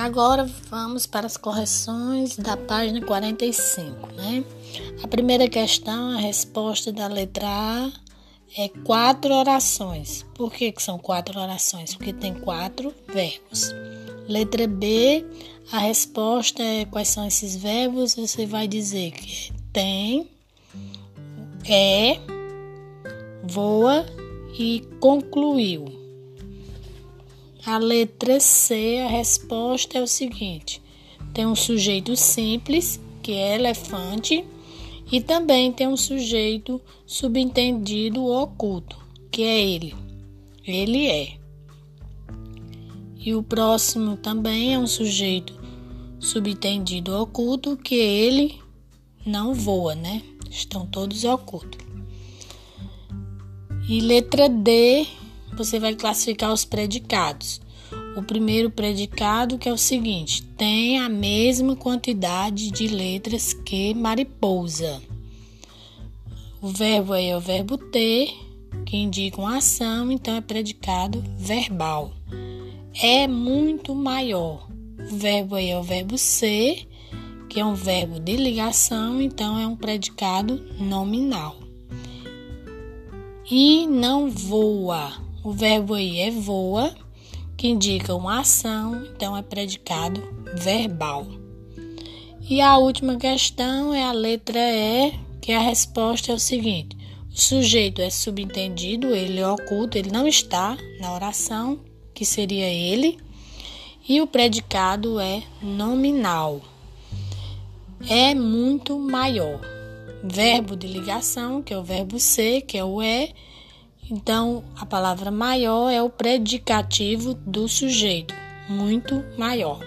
agora vamos para as correções da página 45, né? A primeira questão, a resposta da letra A é quatro orações. Por que, que são quatro orações? Porque tem quatro verbos. Letra B, a resposta é quais são esses verbos. Você vai dizer que tem, é, voa e concluiu. A letra C, a resposta é o seguinte: tem um sujeito simples, que é elefante, e também tem um sujeito subentendido oculto, que é ele. Ele é. E o próximo também é um sujeito subentendido oculto, que ele não voa, né? Estão todos ocultos. E letra D, você vai classificar os predicados. O primeiro predicado que é o seguinte: tem a mesma quantidade de letras que mariposa. O verbo aí é o verbo ter, que indica uma ação, então é predicado verbal. É muito maior. O verbo aí é o verbo ser, que é um verbo de ligação, então é um predicado nominal. E não voa. O verbo aí é voa, que indica uma ação, então é predicado verbal. E a última questão é a letra E, que a resposta é o seguinte: o sujeito é subentendido, ele é oculto, ele não está na oração, que seria ele, e o predicado é nominal é muito maior. Verbo de ligação, que é o verbo ser, que é o é. Então, a palavra maior é o predicativo do sujeito, muito maior.